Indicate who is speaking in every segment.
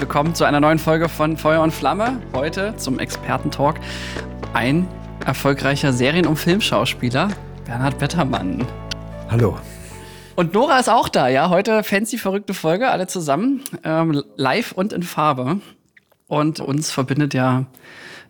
Speaker 1: willkommen zu einer neuen Folge von Feuer und Flamme. Heute zum Expertentalk ein erfolgreicher Serien- und Filmschauspieler, Bernhard Bettermann.
Speaker 2: Hallo.
Speaker 1: Und Nora ist auch da, ja. Heute fancy verrückte Folge, alle zusammen, ähm, live und in Farbe. Und uns verbindet ja,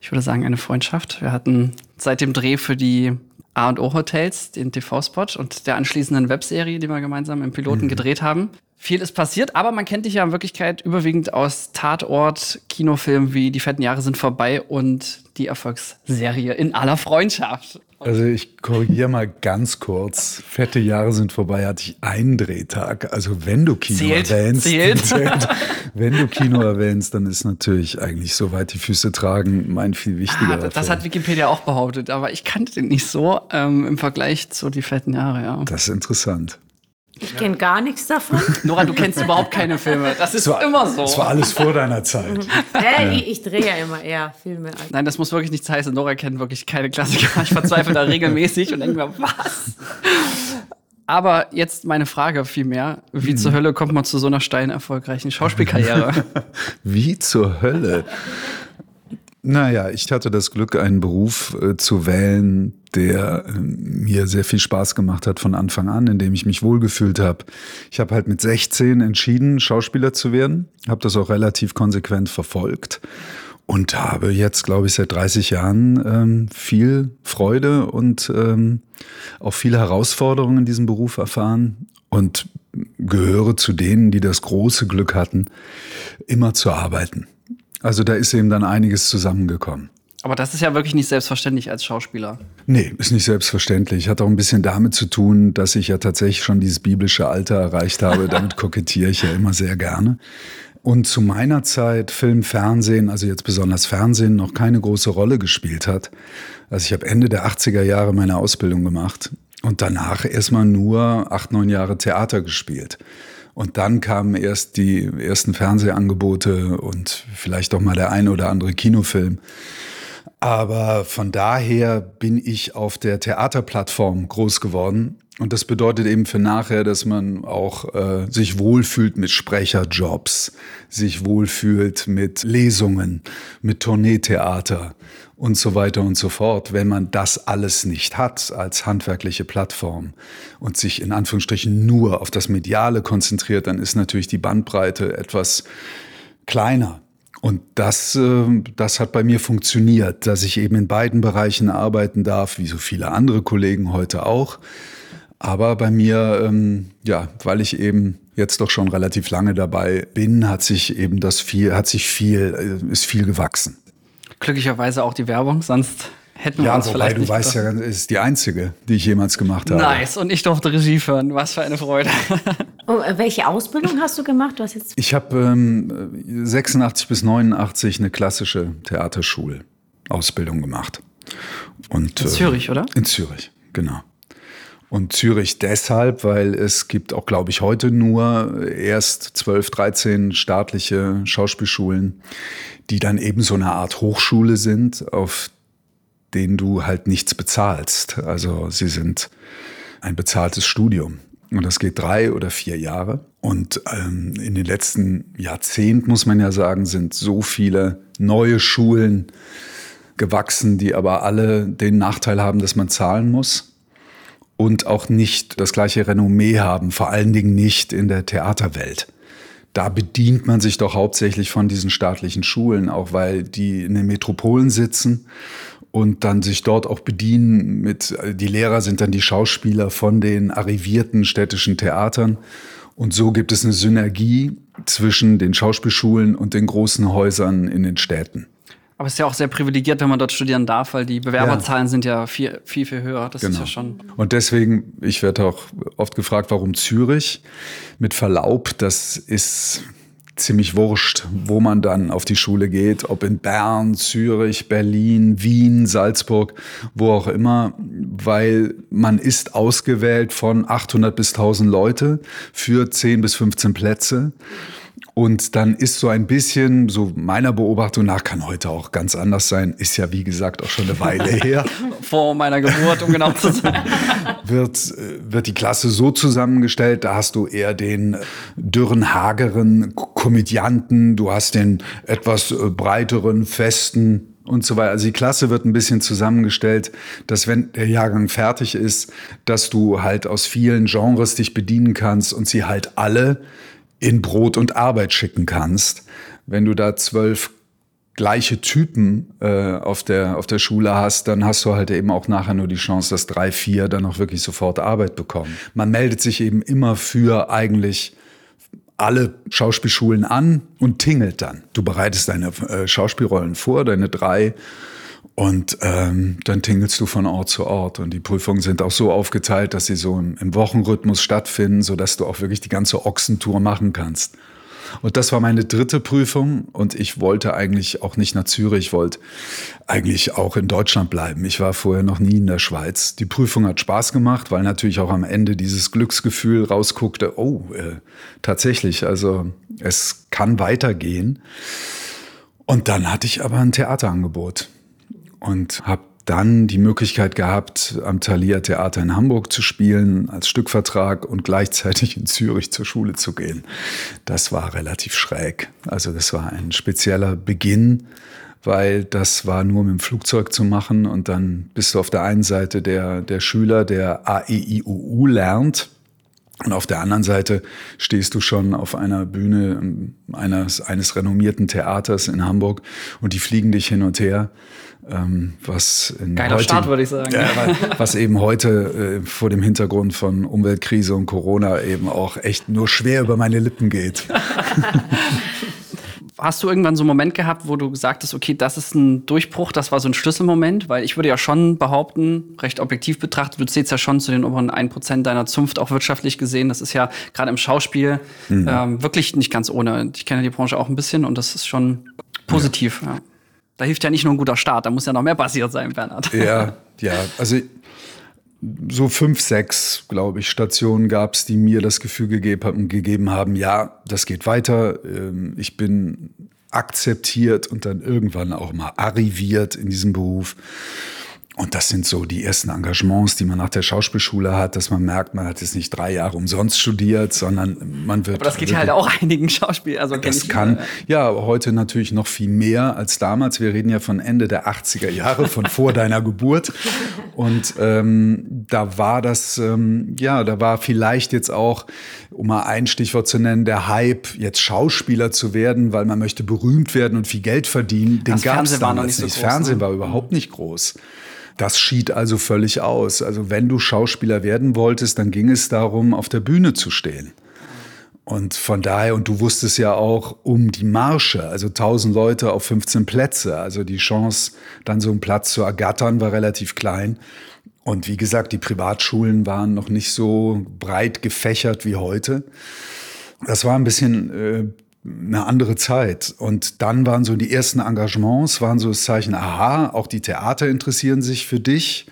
Speaker 1: ich würde sagen, eine Freundschaft. Wir hatten seit dem Dreh für die A&O Hotels, den TV-Spot und der anschließenden Webserie, die wir gemeinsam im Piloten mhm. gedreht haben. Viel ist passiert, aber man kennt dich ja in Wirklichkeit überwiegend aus Tatort, Kinofilmen wie Die fetten Jahre sind vorbei und die Erfolgsserie in aller Freundschaft.
Speaker 2: Also ich korrigiere mal ganz kurz. Fette Jahre sind vorbei, hatte ich einen Drehtag. Also wenn du Kino
Speaker 1: zählt,
Speaker 2: erwähnst,
Speaker 1: zählt.
Speaker 2: zählt. wenn du Kino erwähnst, dann ist natürlich eigentlich so weit die Füße tragen mein viel wichtiger.
Speaker 1: Ah, das Film. hat Wikipedia auch behauptet, aber ich kannte den nicht so ähm, im Vergleich zu Die fetten Jahre, ja.
Speaker 2: Das ist interessant.
Speaker 3: Ich kenne gar nichts davon.
Speaker 1: Nora, du kennst überhaupt keine Filme. Das ist
Speaker 2: war,
Speaker 1: immer so.
Speaker 2: Das war alles vor deiner Zeit.
Speaker 3: ja, ja. Ich, ich drehe ja immer eher Filme.
Speaker 1: Als Nein, das muss wirklich nichts heißen. Nora kennt wirklich keine Klassiker. Ich verzweifle da regelmäßig und denke mir, was? Aber jetzt meine Frage vielmehr. Wie hm. zur Hölle kommt man zu so einer steilen, erfolgreichen Schauspielkarriere?
Speaker 2: Wie zur Hölle? Naja, ich hatte das Glück, einen Beruf äh, zu wählen, der äh, mir sehr viel Spaß gemacht hat von Anfang an, in dem ich mich wohlgefühlt habe. Ich habe halt mit 16 entschieden, Schauspieler zu werden, habe das auch relativ konsequent verfolgt und habe jetzt, glaube ich, seit 30 Jahren ähm, viel Freude und ähm, auch viele Herausforderungen in diesem Beruf erfahren und gehöre zu denen, die das große Glück hatten, immer zu arbeiten. Also da ist eben dann einiges zusammengekommen.
Speaker 1: Aber das ist ja wirklich nicht selbstverständlich als Schauspieler.
Speaker 2: Nee, ist nicht selbstverständlich. Hat auch ein bisschen damit zu tun, dass ich ja tatsächlich schon dieses biblische Alter erreicht habe. Damit kokettiere ich ja immer sehr gerne. Und zu meiner Zeit Film, Fernsehen, also jetzt besonders Fernsehen, noch keine große Rolle gespielt hat. Also ich habe Ende der 80er Jahre meine Ausbildung gemacht und danach erstmal nur acht, neun Jahre Theater gespielt. Und dann kamen erst die ersten Fernsehangebote und vielleicht auch mal der ein oder andere Kinofilm. Aber von daher bin ich auf der Theaterplattform groß geworden. Und das bedeutet eben für nachher, dass man auch äh, sich wohlfühlt mit Sprecherjobs, sich wohlfühlt mit Lesungen, mit Tourneetheater und so weiter und so fort. Wenn man das alles nicht hat als handwerkliche Plattform und sich in Anführungsstrichen nur auf das Mediale konzentriert, dann ist natürlich die Bandbreite etwas kleiner. Und das, äh, das hat bei mir funktioniert, dass ich eben in beiden Bereichen arbeiten darf, wie so viele andere Kollegen heute auch. Aber bei mir, ähm, ja, weil ich eben jetzt doch schon relativ lange dabei bin, hat sich eben das viel, hat sich viel, äh, ist viel gewachsen
Speaker 1: glücklicherweise auch die Werbung, sonst hätten wir uns
Speaker 2: wobei,
Speaker 1: vielleicht.
Speaker 2: Du weißt ja, es ist die einzige, die ich jemals gemacht habe.
Speaker 1: Nice. Und ich durfte Regie führen. Was für eine Freude.
Speaker 3: Oh, welche Ausbildung hast du gemacht? Du hast jetzt
Speaker 2: ich habe ähm, 86 bis 89 eine klassische Theaterschulausbildung gemacht. Und,
Speaker 1: in Zürich, äh, oder?
Speaker 2: In Zürich, genau. Und Zürich deshalb, weil es gibt auch, glaube ich, heute nur erst 12, 13 staatliche Schauspielschulen, die dann eben so eine Art Hochschule sind, auf denen du halt nichts bezahlst. Also sie sind ein bezahltes Studium. Und das geht drei oder vier Jahre. Und ähm, in den letzten Jahrzehnten, muss man ja sagen, sind so viele neue Schulen gewachsen, die aber alle den Nachteil haben, dass man zahlen muss und auch nicht das gleiche Renommee haben, vor allen Dingen nicht in der Theaterwelt da bedient man sich doch hauptsächlich von diesen staatlichen Schulen, auch weil die in den Metropolen sitzen und dann sich dort auch bedienen mit, die Lehrer sind dann die Schauspieler von den arrivierten städtischen Theatern. Und so gibt es eine Synergie zwischen den Schauspielschulen und den großen Häusern in den Städten.
Speaker 1: Aber es ist ja auch sehr privilegiert, wenn man dort studieren darf, weil die Bewerberzahlen ja. sind ja viel, viel, viel höher. Das genau. ist ja schon.
Speaker 2: Und deswegen, ich werde auch oft gefragt, warum Zürich? Mit Verlaub, das ist ziemlich wurscht, wo man dann auf die Schule geht, ob in Bern, Zürich, Berlin, Wien, Salzburg, wo auch immer, weil man ist ausgewählt von 800 bis 1000 Leute für 10 bis 15 Plätze. Und dann ist so ein bisschen, so meiner Beobachtung nach, kann heute auch ganz anders sein, ist ja wie gesagt auch schon eine Weile her.
Speaker 1: Vor meiner Geburt, um genau zu sein.
Speaker 2: wird, äh, wird die Klasse so zusammengestellt, da hast du eher den dürren, hageren Komödianten, du hast den etwas äh, breiteren, festen und so weiter. Also die Klasse wird ein bisschen zusammengestellt, dass wenn der Jahrgang fertig ist, dass du halt aus vielen Genres dich bedienen kannst und sie halt alle in Brot und Arbeit schicken kannst. Wenn du da zwölf gleiche Typen äh, auf, der, auf der Schule hast, dann hast du halt eben auch nachher nur die Chance, dass drei, vier dann auch wirklich sofort Arbeit bekommen. Man meldet sich eben immer für eigentlich alle Schauspielschulen an und tingelt dann. Du bereitest deine äh, Schauspielrollen vor, deine drei, und ähm, dann tingelst du von Ort zu Ort. Und die Prüfungen sind auch so aufgeteilt, dass sie so im, im Wochenrhythmus stattfinden, sodass du auch wirklich die ganze Ochsentour machen kannst. Und das war meine dritte Prüfung und ich wollte eigentlich auch nicht nach Zürich, ich wollte eigentlich auch in Deutschland bleiben. Ich war vorher noch nie in der Schweiz. Die Prüfung hat Spaß gemacht, weil natürlich auch am Ende dieses Glücksgefühl rausguckte, oh, äh, tatsächlich, also es kann weitergehen. Und dann hatte ich aber ein Theaterangebot und habe dann die Möglichkeit gehabt, am Thalia Theater in Hamburg zu spielen als Stückvertrag und gleichzeitig in Zürich zur Schule zu gehen. Das war relativ schräg. Also das war ein spezieller Beginn, weil das war nur mit dem Flugzeug zu machen und dann bist du auf der einen Seite der, der Schüler, der AEIUU lernt. Und auf der anderen Seite stehst du schon auf einer Bühne eines, eines renommierten Theaters in Hamburg und die fliegen dich hin und her. Ähm, was in
Speaker 1: Geiler heutigen, Start, würde ich sagen.
Speaker 2: Ja, was eben heute äh, vor dem Hintergrund von Umweltkrise und Corona eben auch echt nur schwer über meine Lippen geht.
Speaker 1: Hast du irgendwann so einen Moment gehabt, wo du gesagt hast, okay, das ist ein Durchbruch, das war so ein Schlüsselmoment? Weil ich würde ja schon behaupten, recht objektiv betrachtet, du zählst ja schon zu den oberen 1% deiner Zunft, auch wirtschaftlich gesehen. Das ist ja gerade im Schauspiel mhm. ähm, wirklich nicht ganz ohne. Ich kenne die Branche auch ein bisschen und das ist schon positiv. Ja. Ja. Da hilft ja nicht nur ein guter Start, da muss ja noch mehr passiert sein, Bernhard.
Speaker 2: Ja, ja. Also so fünf, sechs, glaube ich, Stationen gab es, die mir das Gefühl gegeben, haben, ja, das geht weiter. Ähm, ich bin akzeptiert und dann irgendwann auch mal arriviert in diesem Beruf. Und das sind so die ersten Engagements, die man nach der Schauspielschule hat, dass man merkt, man hat jetzt nicht drei Jahre umsonst studiert, sondern man wird.
Speaker 1: Aber das geht ja halt auch einigen Schauspielern. Also
Speaker 2: das kann, ja, heute natürlich noch viel mehr als damals. Wir reden ja von Ende der 80er Jahre, von vor deiner Geburt. Und ähm, da war das, ähm, ja, da war vielleicht jetzt auch, um mal ein Stichwort zu nennen, der Hype, jetzt Schauspieler zu werden, weil man möchte berühmt werden und viel Geld verdienen. Den gab es damals nicht. So das Fernsehen ne? war überhaupt nicht groß. Das schied also völlig aus. Also wenn du Schauspieler werden wolltest, dann ging es darum, auf der Bühne zu stehen. Und von daher, und du wusstest ja auch um die Marsche, also 1000 Leute auf 15 Plätze. Also die Chance, dann so einen Platz zu ergattern, war relativ klein. Und wie gesagt, die Privatschulen waren noch nicht so breit gefächert wie heute. Das war ein bisschen äh, eine andere Zeit. Und dann waren so die ersten Engagements, waren so das Zeichen, aha, auch die Theater interessieren sich für dich.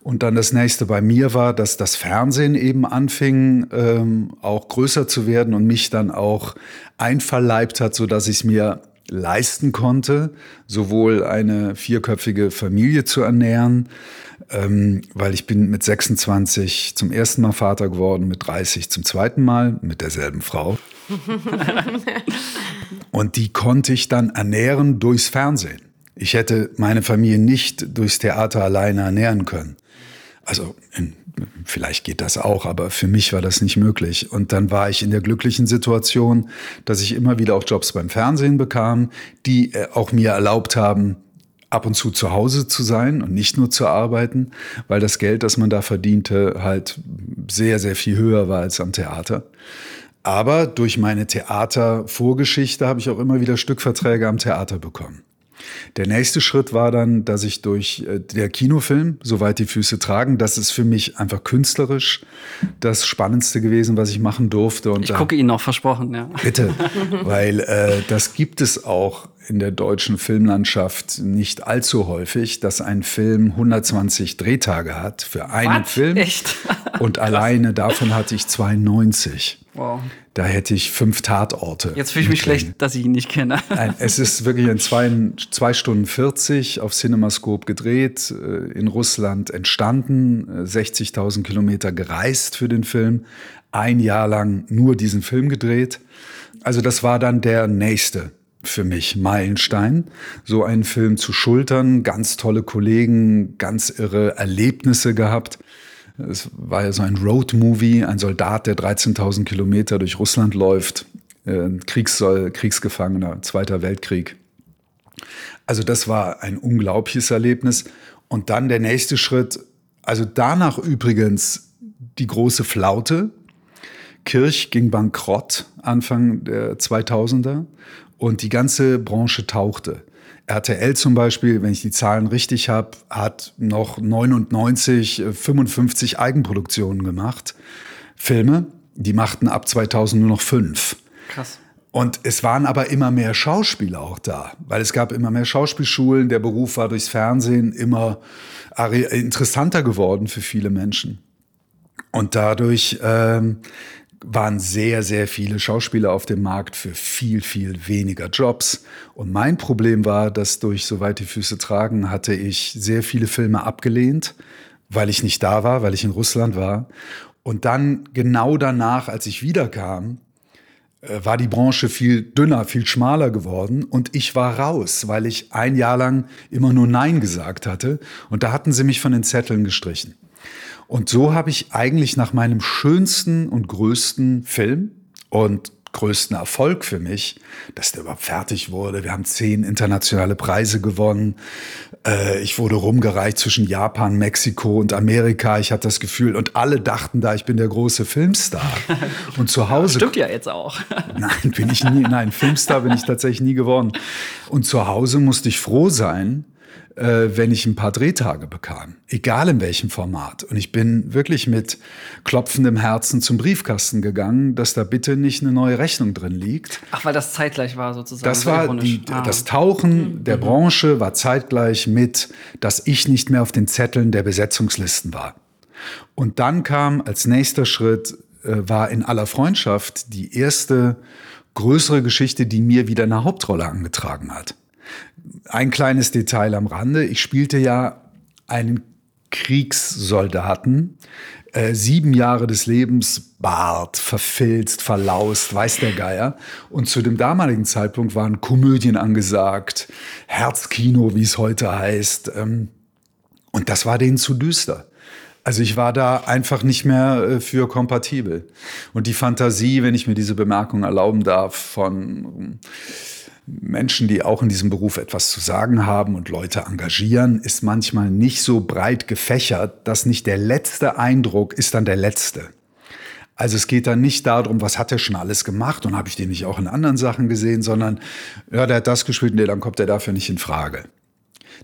Speaker 2: Und dann das nächste bei mir war, dass das Fernsehen eben anfing, ähm, auch größer zu werden und mich dann auch einverleibt hat, so dass ich es mir leisten konnte, sowohl eine vierköpfige Familie zu ernähren, ähm, weil ich bin mit 26 zum ersten Mal Vater geworden, mit 30 zum zweiten Mal, mit derselben Frau. und die konnte ich dann ernähren durchs Fernsehen. Ich hätte meine Familie nicht durchs Theater alleine ernähren können. Also in, vielleicht geht das auch, aber für mich war das nicht möglich. Und dann war ich in der glücklichen Situation, dass ich immer wieder auch Jobs beim Fernsehen bekam, die äh, auch mir erlaubt haben, ab und zu zu Hause zu sein und nicht nur zu arbeiten, weil das Geld, das man da verdiente, halt sehr, sehr viel höher war als am Theater. Aber durch meine Theatervorgeschichte habe ich auch immer wieder Stückverträge am Theater bekommen. Der nächste Schritt war dann, dass ich durch äh, der Kinofilm, soweit die Füße tragen, das ist für mich einfach künstlerisch das Spannendste gewesen, was ich machen durfte.
Speaker 1: Und ich gucke Ihnen noch versprochen, ja.
Speaker 2: Bitte, weil äh, das gibt es auch in der deutschen Filmlandschaft nicht allzu häufig, dass ein Film 120 Drehtage hat für einen
Speaker 1: Was?
Speaker 2: Film.
Speaker 1: Echt?
Speaker 2: Und alleine davon hatte ich 92.
Speaker 1: Wow.
Speaker 2: Da hätte ich fünf Tatorte.
Speaker 1: Jetzt fühle ich mich schlecht, dass ich ihn nicht kenne.
Speaker 2: Nein, es ist wirklich in zwei, zwei Stunden 40 auf Cinemascope gedreht, äh, in Russland entstanden, äh, 60.000 Kilometer gereist für den Film, ein Jahr lang nur diesen Film gedreht. Also das war dann der nächste für mich Meilenstein, so einen Film zu schultern, ganz tolle Kollegen, ganz irre Erlebnisse gehabt. Es war ja so ein Road-Movie, ein Soldat, der 13.000 Kilometer durch Russland läuft, äh, Kriegssoll, Kriegsgefangener, Zweiter Weltkrieg. Also das war ein unglaubliches Erlebnis. Und dann der nächste Schritt, also danach übrigens die große Flaute. Kirch ging bankrott Anfang der 2000er und die ganze Branche tauchte. RTL zum Beispiel, wenn ich die Zahlen richtig habe, hat noch 99, 55 Eigenproduktionen gemacht. Filme, die machten ab 2000 nur noch fünf.
Speaker 1: Krass.
Speaker 2: Und es waren aber immer mehr Schauspieler auch da, weil es gab immer mehr Schauspielschulen. Der Beruf war durchs Fernsehen immer interessanter geworden für viele Menschen. Und dadurch ähm, waren sehr, sehr viele Schauspieler auf dem Markt für viel, viel weniger Jobs. Und mein Problem war, dass durch Soweit die Füße tragen hatte ich sehr viele Filme abgelehnt, weil ich nicht da war, weil ich in Russland war. Und dann genau danach, als ich wiederkam, äh, war die Branche viel dünner, viel schmaler geworden und ich war raus, weil ich ein Jahr lang immer nur Nein gesagt hatte und da hatten sie mich von den Zetteln gestrichen. Und so habe ich eigentlich nach meinem schönsten und größten Film und größten Erfolg für mich, dass der überhaupt fertig wurde. Wir haben zehn internationale Preise gewonnen. Äh, ich wurde rumgereicht zwischen Japan, Mexiko und Amerika. Ich hatte das Gefühl, und alle dachten da, ich bin der große Filmstar. Und zu Hause.
Speaker 1: Stimmt ja jetzt auch.
Speaker 2: Nein, bin ich nie. Nein, Filmstar bin ich tatsächlich nie geworden. Und zu Hause musste ich froh sein, äh, wenn ich ein paar Drehtage bekam, egal in welchem Format. Und ich bin wirklich mit klopfendem Herzen zum Briefkasten gegangen, dass da bitte nicht eine neue Rechnung drin liegt.
Speaker 1: Ach, weil das zeitgleich war sozusagen.
Speaker 2: Das
Speaker 1: so
Speaker 2: war die,
Speaker 1: Ah.
Speaker 2: das Tauchen der Branche war zeitgleich mit, dass ich nicht mehr auf den Zetteln der Besetzungslisten war. Und dann kam als nächster Schritt, äh, war in aller Freundschaft die erste größere Geschichte, die mir wieder eine Hauptrolle angetragen hat. Ein kleines Detail am Rande. Ich spielte ja einen Kriegssoldaten, äh, sieben Jahre des Lebens, Bart, verfilzt, verlaust, weiß der Geier. Und zu dem damaligen Zeitpunkt waren Komödien angesagt, Herzkino, wie es heute heißt. Ähm, und das war denen zu düster. Also ich war da einfach nicht mehr äh, für kompatibel. Und die Fantasie, wenn ich mir diese Bemerkung erlauben darf, von ähm, Menschen, die auch in diesem Beruf etwas zu sagen haben und Leute engagieren, ist manchmal nicht so breit gefächert, dass nicht der letzte Eindruck ist dann der letzte. Also es geht dann nicht darum, was hat er schon alles gemacht und habe ich den nicht auch in anderen Sachen gesehen, sondern ja, der hat das gespielt, nee, dann kommt er dafür nicht in Frage.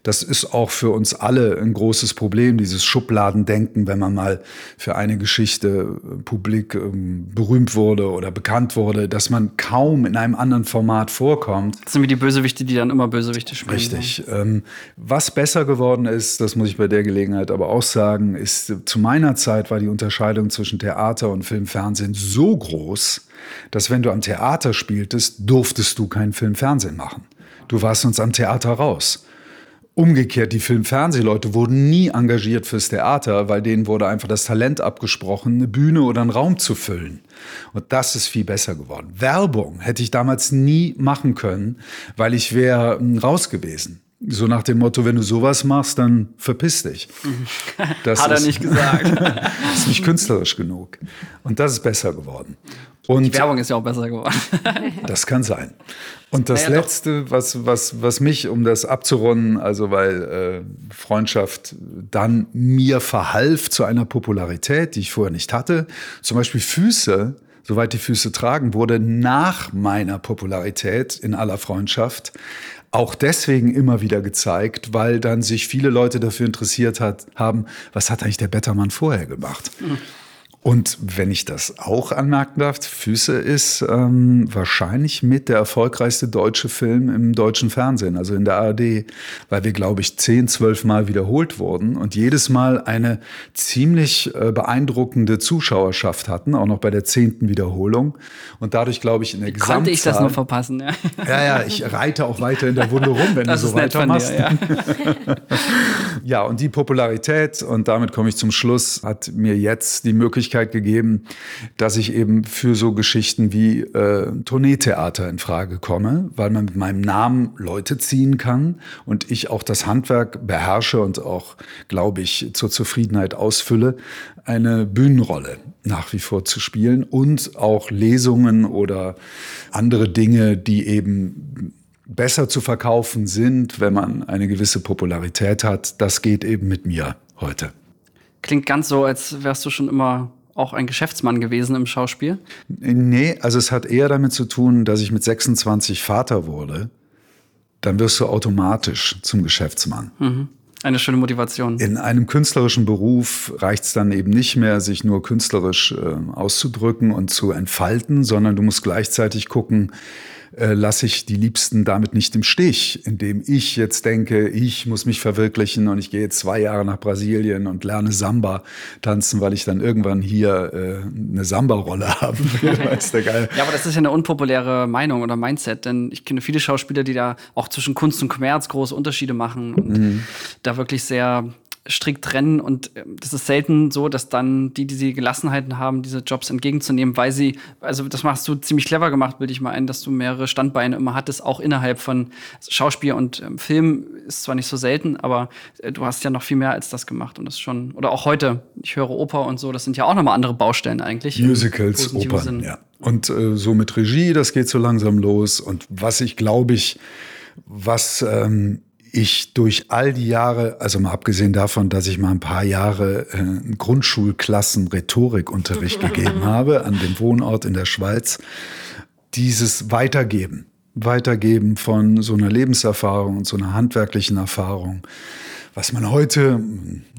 Speaker 2: Das ist auch für uns alle ein großes Problem, dieses Schubladendenken, wenn man mal für eine Geschichte äh, publik ähm, berühmt wurde oder bekannt wurde, dass man kaum in einem anderen Format vorkommt.
Speaker 1: Das sind wie die Bösewichte, die dann immer Bösewichte spielen.
Speaker 2: Richtig. Ähm, was besser geworden ist, das muss ich bei der Gelegenheit aber auch sagen, ist, äh, zu meiner Zeit war die Unterscheidung zwischen Theater und Film, Fernsehen so groß, dass wenn du am Theater spieltest, durftest du keinen Film, Fernsehen machen. Du warst sonst am Theater raus. Umgekehrt, die Film-Fernsehleute wurden nie engagiert fürs Theater, weil denen wurde einfach das Talent abgesprochen, eine Bühne oder einen Raum zu füllen. Und das ist viel besser geworden. Werbung hätte ich damals nie machen können, weil ich wäre mm, raus gewesen. So nach dem Motto, wenn du sowas machst, dann verpiss dich. Das
Speaker 1: Hat er
Speaker 2: ist-
Speaker 1: nicht gesagt.
Speaker 2: ist nicht künstlerisch genug. Und das ist besser geworden. Und
Speaker 1: Die Werbung ist ja auch besser geworden.
Speaker 2: das kann sein. Und das
Speaker 1: Naja.
Speaker 2: Letzte, was, was, was mich, um das abzurunden, also weil äh, Freundschaft dann mir verhalf zu einer Popularität, die ich vorher nicht hatte, zum Beispiel Füße, soweit die Füße tragen, wurde nach meiner Popularität in aller Freundschaft auch deswegen immer wieder gezeigt, weil dann sich viele Leute dafür interessiert hat, haben, was hat eigentlich der Bettermann vorher gemacht? Und wenn ich das auch anmerken darf, Füße ist ähm, wahrscheinlich mit der erfolgreichste deutsche Film im deutschen Fernsehen, also in der ARD, weil wir, glaube ich, zehn, zwölf Mal wiederholt wurden und jedes Mal eine ziemlich äh, beeindruckende Zuschauerschaft hatten, auch noch bei der zehnten Wiederholung. Und dadurch, glaube ich, in der Gesamtzahl...
Speaker 1: Konnte ich das nur verpassen, ja.
Speaker 2: Ja, ja, ich reite auch weiter in der Wunde rum, wenn das du so weitermachst. Dir, ja. ja, und die Popularität, und damit komme ich zum Schluss, hat mir jetzt die Möglichkeit Möglichkeit gegeben, dass ich eben für so Geschichten wie äh, Tourneetheater in Frage komme, weil man mit meinem Namen Leute ziehen kann und ich auch das Handwerk beherrsche und auch, glaube ich, zur Zufriedenheit ausfülle, eine Bühnenrolle nach wie vor zu spielen und auch Lesungen oder andere Dinge, die eben besser zu verkaufen sind, wenn man eine gewisse Popularität hat. Das geht eben mit mir heute.
Speaker 1: Klingt ganz so, als wärst du schon immer auch ein Geschäftsmann gewesen im Schauspiel?
Speaker 2: Nee, also es hat eher damit zu tun, dass ich mit 26 Vater wurde. Dann wirst du automatisch zum Geschäftsmann.
Speaker 1: Mhm. Eine schöne Motivation.
Speaker 2: In einem künstlerischen Beruf reicht es dann eben nicht mehr, sich nur künstlerisch äh, auszudrücken und zu entfalten, sondern du musst gleichzeitig gucken, äh, lasse ich die Liebsten damit nicht im Stich, indem ich jetzt denke, ich muss mich verwirklichen und ich gehe jetzt zwei Jahre nach Brasilien und lerne Samba tanzen, weil ich dann irgendwann hier äh, eine Samba-Rolle haben will.
Speaker 1: weißt du, geil. Ja, aber das ist ja eine unpopuläre Meinung oder Mindset, denn ich kenne viele Schauspieler, die da auch zwischen Kunst und Kommerz große Unterschiede machen und mhm. da wirklich sehr strikt trennen. Und ähm, das ist selten so, dass dann die, die sie Gelassenheiten haben, diese Jobs entgegenzunehmen, weil sie, also das machst du ziemlich clever gemacht, bilde ich mal ein, dass du mehrere Standbeine immer hattest, auch innerhalb von Schauspiel und ähm, Film. Ist zwar nicht so selten, aber äh, du hast ja noch viel mehr als das gemacht und das schon, oder auch heute, ich höre Oper und so, das sind ja auch nochmal andere Baustellen eigentlich.
Speaker 2: Musicals, Opern, ja. Und äh, so mit Regie, das geht so langsam los. Und was ich glaube ich, was ähm, ich durch all die Jahre, also mal abgesehen davon, dass ich mal ein paar Jahre äh, Grundschulklassen Rhetorikunterricht gegeben habe an dem Wohnort in der Schweiz, dieses Weitergeben, Weitergeben von so einer Lebenserfahrung und so einer handwerklichen Erfahrung, was man heute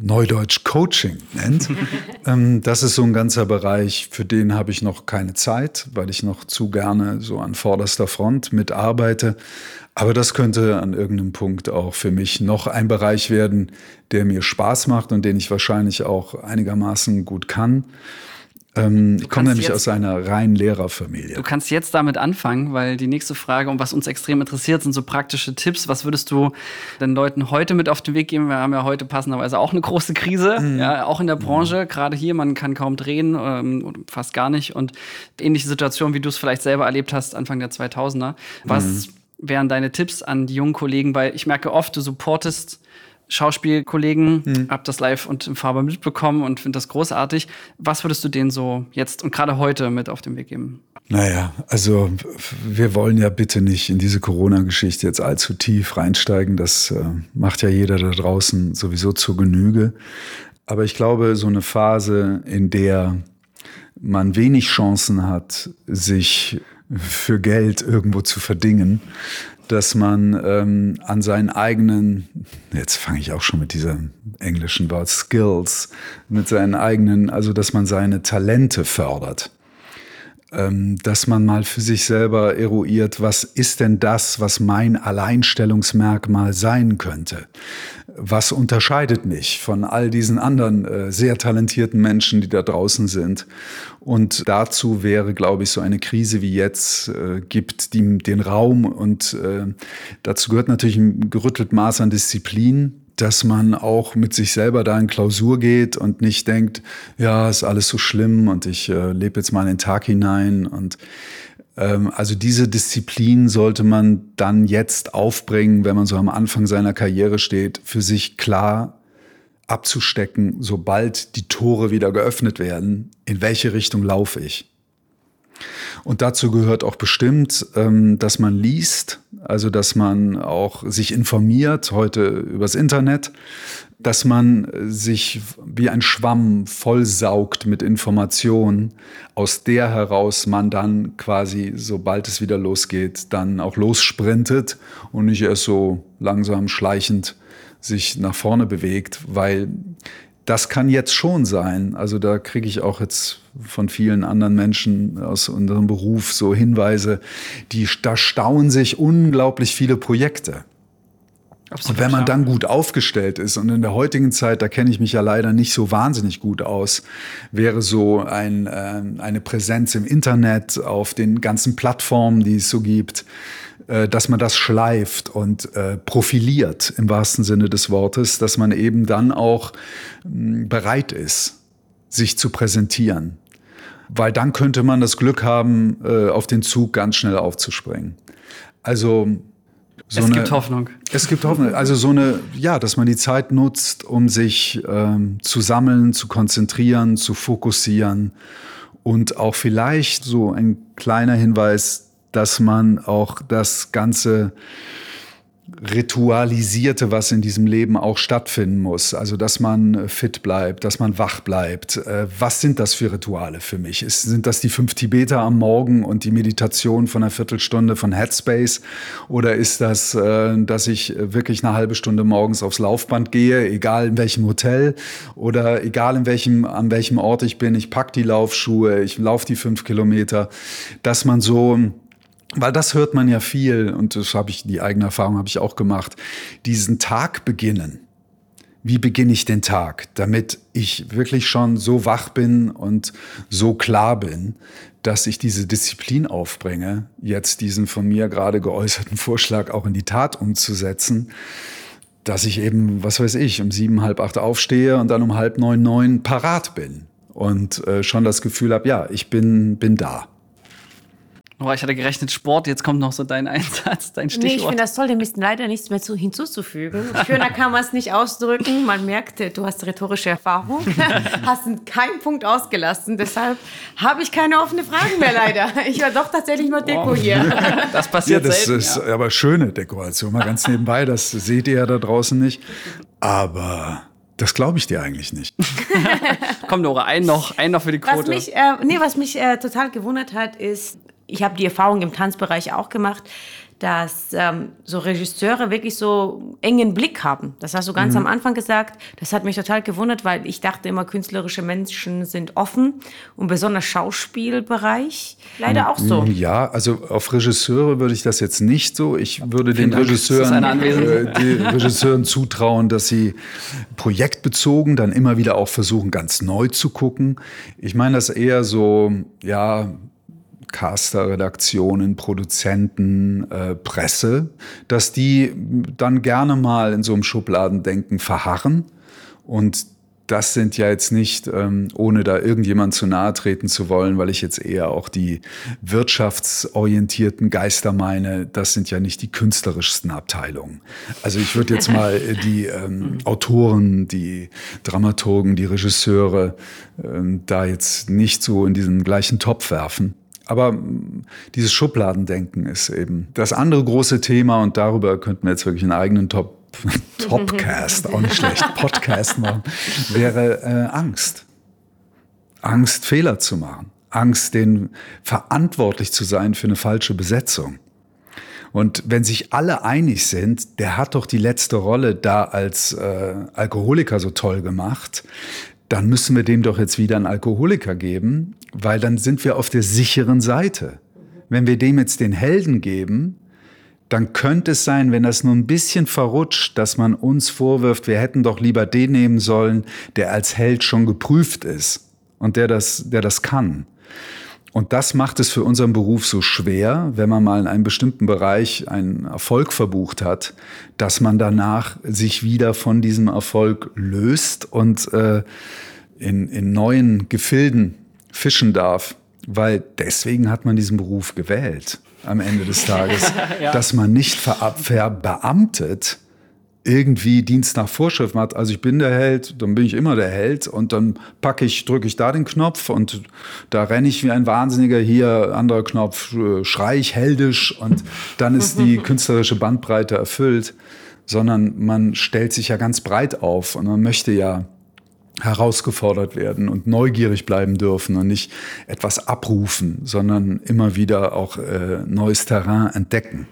Speaker 2: Neudeutsch Coaching nennt. ähm, das ist so ein ganzer Bereich, für den habe ich noch keine Zeit, weil ich noch zu gerne so an vorderster Front mitarbeite. Aber das könnte an irgendeinem Punkt auch für mich noch ein Bereich werden, der mir Spaß macht und den ich wahrscheinlich auch einigermaßen gut kann. Ähm, ich komme nämlich aus einer reinen Lehrerfamilie.
Speaker 1: Du kannst jetzt damit anfangen, weil die nächste Frage, und was uns extrem interessiert, sind so praktische Tipps. Was würdest du den Leuten heute mit auf den Weg geben? Wir haben ja heute passenderweise auch eine große Krise, mhm. ja, auch in der Branche. Mhm. Gerade hier, man kann kaum drehen, ähm, fast gar nicht. Und ähnliche Situationen, wie du es vielleicht selber erlebt hast, Anfang der 2000er. Was mhm wären deine Tipps an die jungen Kollegen? Weil ich merke oft, du supportest Schauspielkollegen, mhm. hab das live und im Farbe mitbekommen und finde das großartig. Was würdest du denen so jetzt und gerade heute mit auf den Weg geben?
Speaker 2: Naja, also wir wollen ja bitte nicht in diese Corona-Geschichte jetzt allzu tief reinsteigen. Das äh, macht ja jeder da draußen sowieso zur Genüge. Aber ich glaube, so eine Phase, in der man wenig Chancen hat, sich für Geld irgendwo zu verdingen, dass man ähm, an seinen eigenen, jetzt fange ich auch schon mit diesem englischen Wort Skills, mit seinen eigenen, also dass man seine Talente fördert. Ähm, dass man mal für sich selber eruiert, was ist denn das, was mein Alleinstellungsmerkmal sein könnte? Was unterscheidet mich von all diesen anderen äh, sehr talentierten Menschen, die da draußen sind? Und dazu wäre, glaube ich, so eine Krise wie jetzt äh, gibt die, den Raum und äh, dazu gehört natürlich ein gerüttelt Maß an Disziplin, dass man auch mit sich selber da in Klausur geht und nicht denkt, ja, ist alles so schlimm und ich äh, lebe jetzt mal in den Tag hinein und ähm, also diese Disziplin sollte man dann jetzt aufbringen, wenn man so am Anfang seiner Karriere steht, für sich klar abzustecken, sobald die Tore wieder geöffnet werden, in welche Richtung laufe ich. Und dazu gehört auch bestimmt, ähm, dass man liest, also dass man auch sich informiert, heute übers Internet, dass man sich wie ein Schwamm vollsaugt mit Informationen, aus der heraus man dann quasi, sobald es wieder losgeht, dann auch lossprintet und nicht erst so langsam schleichend sich nach vorne bewegt, weil das kann jetzt schon sein. Also da kriege ich auch jetzt von vielen anderen Menschen aus unserem Beruf so Hinweise, die da stauen sich unglaublich viele Projekte. Absolut, und wenn man dann gut aufgestellt ist und in der heutigen Zeit, da kenne ich mich ja leider nicht so wahnsinnig gut aus, wäre so ein, äh, eine Präsenz im Internet auf den ganzen Plattformen, die es so gibt, dass man das schleift und äh, profiliert im wahrsten Sinne des Wortes, dass man eben dann auch mh, bereit ist, sich zu präsentieren. Weil dann könnte man das Glück haben, äh, auf den Zug ganz schnell aufzuspringen. Also
Speaker 1: so es eine, gibt Hoffnung.
Speaker 2: Es gibt Hoffnung. Also so eine, ja, dass man die Zeit nutzt, um sich ähm, zu sammeln, zu konzentrieren, zu fokussieren und auch vielleicht so ein kleiner Hinweis, dass man auch das Ganze Ritualisierte, was in diesem Leben auch stattfinden muss. Also, dass man fit bleibt, dass man wach bleibt. Äh, was sind das für Rituale für mich? Sind das die fünf Tibeter am Morgen und die Meditation von einer Viertelstunde von Headspace? Oder ist das, äh, dass ich wirklich eine halbe Stunde morgens aufs Laufband gehe, egal in welchem Hotel oder egal in welchem, an welchem Ort ich bin? Ich pack die Laufschuhe, ich laufe die fünf Kilometer. Dass man so weil das hört man ja viel und das habe ich die eigene Erfahrung habe ich auch gemacht, diesen Tag beginnen. Wie beginne ich den Tag, damit ich wirklich schon so wach bin und so klar bin, dass ich diese Disziplin aufbringe, jetzt diesen von mir gerade geäußerten Vorschlag auch in die Tat umzusetzen, dass ich eben, was weiß ich, um sieben, halb acht aufstehe und dann um halb neun, neun parat bin und äh, schon das Gefühl habe, ja, ich bin, bin da.
Speaker 1: Oh, ich hatte gerechnet Sport, jetzt kommt noch so dein Einsatz, dein Stichwort. Nee,
Speaker 3: ich finde das toll, dem ist leider nichts mehr zu, hinzuzufügen. Schöner kann man es nicht ausdrücken. Man merkt, du hast rhetorische Erfahrung, hast keinen Punkt ausgelassen. Deshalb habe ich keine offenen Fragen mehr leider. Ich war doch tatsächlich nur Deko oh. hier.
Speaker 2: Das passiert ja, das selten, ist ja. aber schöne Dekoration, mal ganz nebenbei. Das seht ihr ja da draußen nicht. Aber das glaube ich dir eigentlich nicht.
Speaker 1: Komm, Nora, ein noch, ein noch für die Quote.
Speaker 3: Was mich, äh, nee, was mich äh, total gewundert hat, ist, ich habe die Erfahrung im Tanzbereich auch gemacht, dass ähm, so Regisseure wirklich so engen Blick haben. Das hast du ganz mhm. am Anfang gesagt. Das hat mich total gewundert, weil ich dachte immer, künstlerische Menschen sind offen und besonders Schauspielbereich leider auch so.
Speaker 2: Ja, also auf Regisseure würde ich das jetzt nicht so. Ich würde den Regisseuren, äh, den Regisseuren zutrauen, dass sie projektbezogen dann immer wieder auch versuchen, ganz neu zu gucken. Ich meine das eher so, ja, Caster-Redaktionen, Produzenten, äh, Presse, dass die dann gerne mal in so einem Schubladendenken verharren. Und das sind ja jetzt nicht, ähm, ohne da irgendjemand zu nahe treten zu wollen, weil ich jetzt eher auch die wirtschaftsorientierten Geister meine, das sind ja nicht die künstlerischsten Abteilungen. Also ich würde jetzt mal die ähm, Autoren, die Dramaturgen, die Regisseure ähm, da jetzt nicht so in diesen gleichen Topf werfen. Aber dieses Schubladendenken ist eben das andere große Thema und darüber könnten wir jetzt wirklich einen eigenen Top, Topcast, auch nicht schlecht, Podcast machen, wäre äh, Angst. Angst, Fehler zu machen. Angst, den verantwortlich zu sein für eine falsche Besetzung. Und wenn sich alle einig sind, der hat doch die letzte Rolle da als äh, Alkoholiker so toll gemacht, dann müssen wir dem doch jetzt wieder einen Alkoholiker geben, weil dann sind wir auf der sicheren Seite. Wenn wir dem jetzt den Helden geben, dann könnte es sein, wenn das nur ein bisschen verrutscht, dass man uns vorwirft, wir hätten doch lieber den nehmen sollen, der als Held schon geprüft ist und der das, der das kann. Und das macht es für unseren Beruf so schwer, wenn man mal in einem bestimmten Bereich einen Erfolg verbucht hat, dass man danach sich wieder von diesem Erfolg löst und äh, in, in neuen Gefilden fischen darf. Weil deswegen hat man diesen Beruf gewählt am Ende des Tages, ja. dass man nicht verbeamtet irgendwie Dienst nach Vorschrift macht. Also ich bin der Held, dann bin ich immer der Held und dann packe ich, drücke ich da den Knopf und da renne ich wie ein Wahnsinniger hier, anderer Knopf, äh, schrei ich heldisch und dann ist die künstlerische Bandbreite erfüllt, sondern man stellt sich ja ganz breit auf und man möchte ja herausgefordert werden und neugierig bleiben dürfen und nicht etwas abrufen, sondern immer wieder auch äh, neues Terrain entdecken.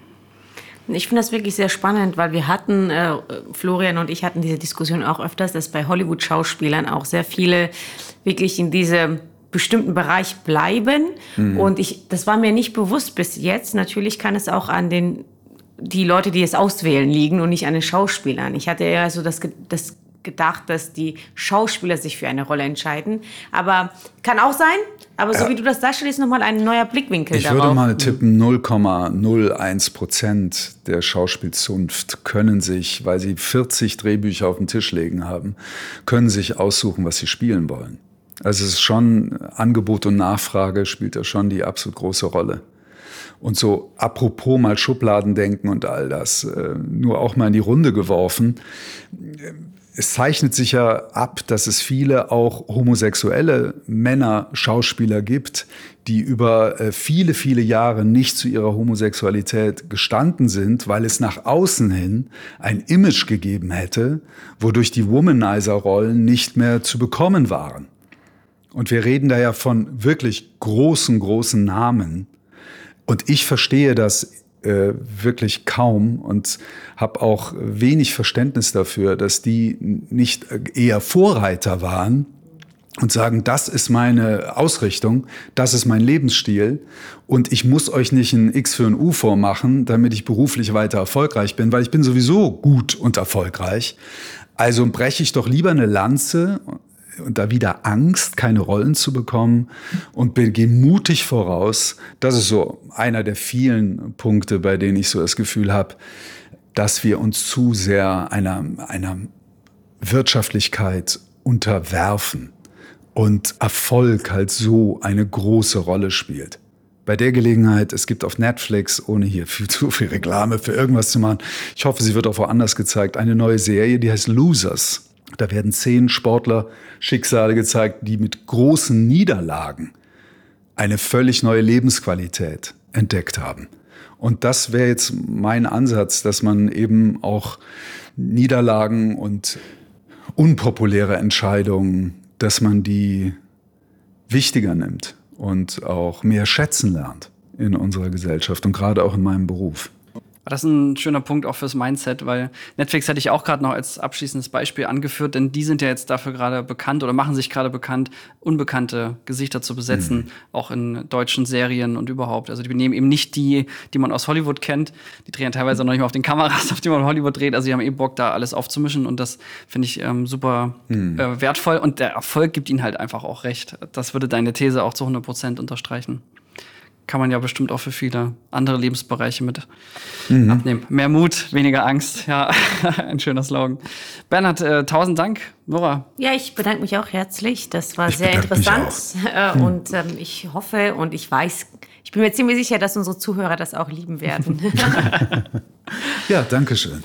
Speaker 3: Ich finde das wirklich sehr spannend, weil wir hatten, äh, Florian und ich hatten diese Diskussion auch öfters, dass bei Hollywood-Schauspielern auch sehr viele wirklich in diesem bestimmten Bereich bleiben. Mhm. Und ich, das war mir nicht bewusst bis jetzt. Natürlich kann es auch an den die Leute, die es auswählen, liegen und nicht an den Schauspielern. Ich hatte eher so das, das gedacht, dass die Schauspieler sich für eine Rolle entscheiden. Aber kann auch sein. Aber so ja. wie du das darstellst, ist nochmal ein neuer Blickwinkel
Speaker 2: ich
Speaker 3: darauf.
Speaker 2: Ich würde mal tippen, 0,01 Prozent der Schauspielzunft können sich, weil sie 40 Drehbücher auf dem Tisch legen haben, können sich aussuchen, was sie spielen wollen. Also es ist schon Angebot und Nachfrage spielt da schon die absolut große Rolle. Und so apropos mal Schubladen denken und all das, äh, nur auch mal in die Runde geworfen es zeichnet sich ja ab, dass es viele auch homosexuelle Männer, Schauspieler gibt, die über äh, viele, viele Jahre nicht zu ihrer Homosexualität gestanden sind, weil es nach außen hin ein Image gegeben hätte, wodurch die Womanizer-Rollen nicht mehr zu bekommen waren. Und wir reden da ja von wirklich großen, großen Namen. Und ich verstehe das äh, wirklich kaum und habe auch wenig Verständnis dafür, dass die nicht eher Vorreiter waren und sagen, das ist meine Ausrichtung, das ist mein Lebensstil und ich muss euch nicht ein X für ein U vormachen, damit ich beruflich weiter erfolgreich bin, weil ich bin sowieso gut und erfolgreich. Also breche ich doch lieber eine Lanze und da wieder Angst, keine Rollen zu bekommen und gehe mutig voraus. Das ist so einer der vielen Punkte, bei denen ich so das Gefühl habe, dass wir uns zu sehr einer, einer Wirtschaftlichkeit unterwerfen und Erfolg halt so eine große Rolle spielt. Bei der Gelegenheit, es gibt auf Netflix, ohne hier viel zu viel Reklame für irgendwas zu machen, ich hoffe, sie wird auch woanders gezeigt, eine neue Serie, die heißt Losers. Da werden zehn Sportler Schicksale gezeigt, die mit großen Niederlagen eine völlig neue Lebensqualität entdeckt haben. Und das wäre jetzt mein Ansatz, dass man eben auch Niederlagen und unpopuläre Entscheidungen, dass man die wichtiger nimmt und auch mehr schätzen lernt in unserer Gesellschaft und gerade auch in meinem Beruf.
Speaker 1: Das ist ein schöner Punkt auch fürs Mindset, weil Netflix hätte ich auch gerade noch als abschließendes Beispiel angeführt, denn die sind ja jetzt dafür gerade bekannt oder machen sich gerade bekannt, unbekannte Gesichter zu besetzen, mhm. auch in deutschen Serien und überhaupt. Also die nehmen eben nicht die, die man aus Hollywood kennt. Die drehen teilweise noch nicht mal auf den Kameras, auf die man in Hollywood dreht. Also die haben eben Bock, da alles aufzumischen und das finde ich ähm, super mhm. äh, wertvoll und der Erfolg gibt ihnen halt einfach auch recht. Das würde deine These auch zu 100 Prozent unterstreichen kann man ja bestimmt auch für viele andere Lebensbereiche mit mhm. abnehmen. Mehr Mut, weniger Angst. Ja, ein schöner Slogan. Bernhard, äh, tausend Dank. Nora.
Speaker 3: Ja, ich bedanke mich auch herzlich. Das war ich sehr interessant. Äh, mhm. Und ähm, ich hoffe und ich weiß, ich bin mir ziemlich sicher, dass unsere Zuhörer das auch lieben werden.
Speaker 2: ja, danke schön.